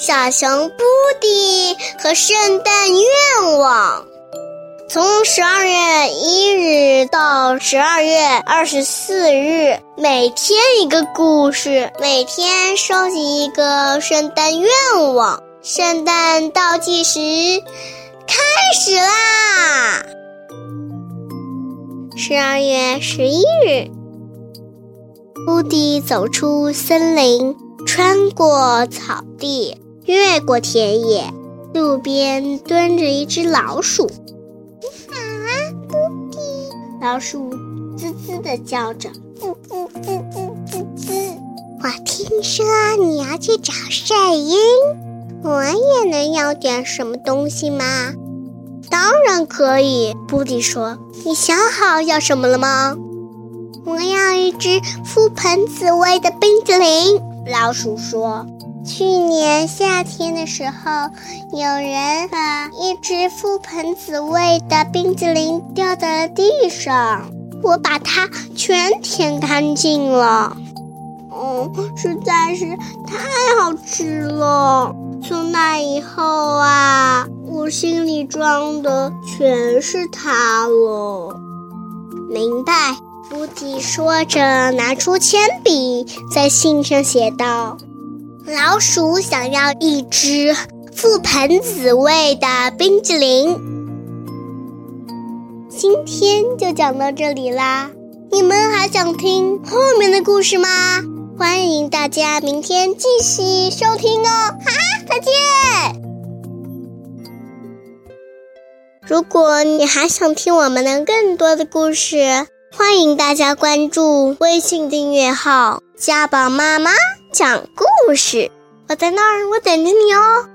小熊布迪和圣诞愿望。从十二月一日到十二月二十四日，每天一个故事，每天收集一个圣诞愿望。圣诞倒计时开始啦！十二月十一日，布迪走出森林，穿过草地，越过田野，路边蹲着一只老鼠。你好啊，布迪老鼠滋滋地叫着，滋滋滋滋滋滋。我听说你要去找晒鹰，我也能要点什么东西吗？当然可以，布迪说。你想好要什么了吗？我要一只覆盆子味的冰激凌。老鼠说。去年夏天的时候，有人把一只覆盆子味的冰淇淋掉在了地上，我把它全舔干净了。哦，实在是太好吃了！从那以后啊，我心里装的全是它了。明白，布迪说着，拿出铅笔，在信上写道。老鼠想要一只覆盆子味的冰激凌。今天就讲到这里啦，你们还想听后面的故事吗？欢迎大家明天继续收听哦！哈，再见。如果你还想听我们的更多的故事，欢迎大家关注微信订阅号“家宝妈妈”。讲故故事，我在那儿，我等着你哦。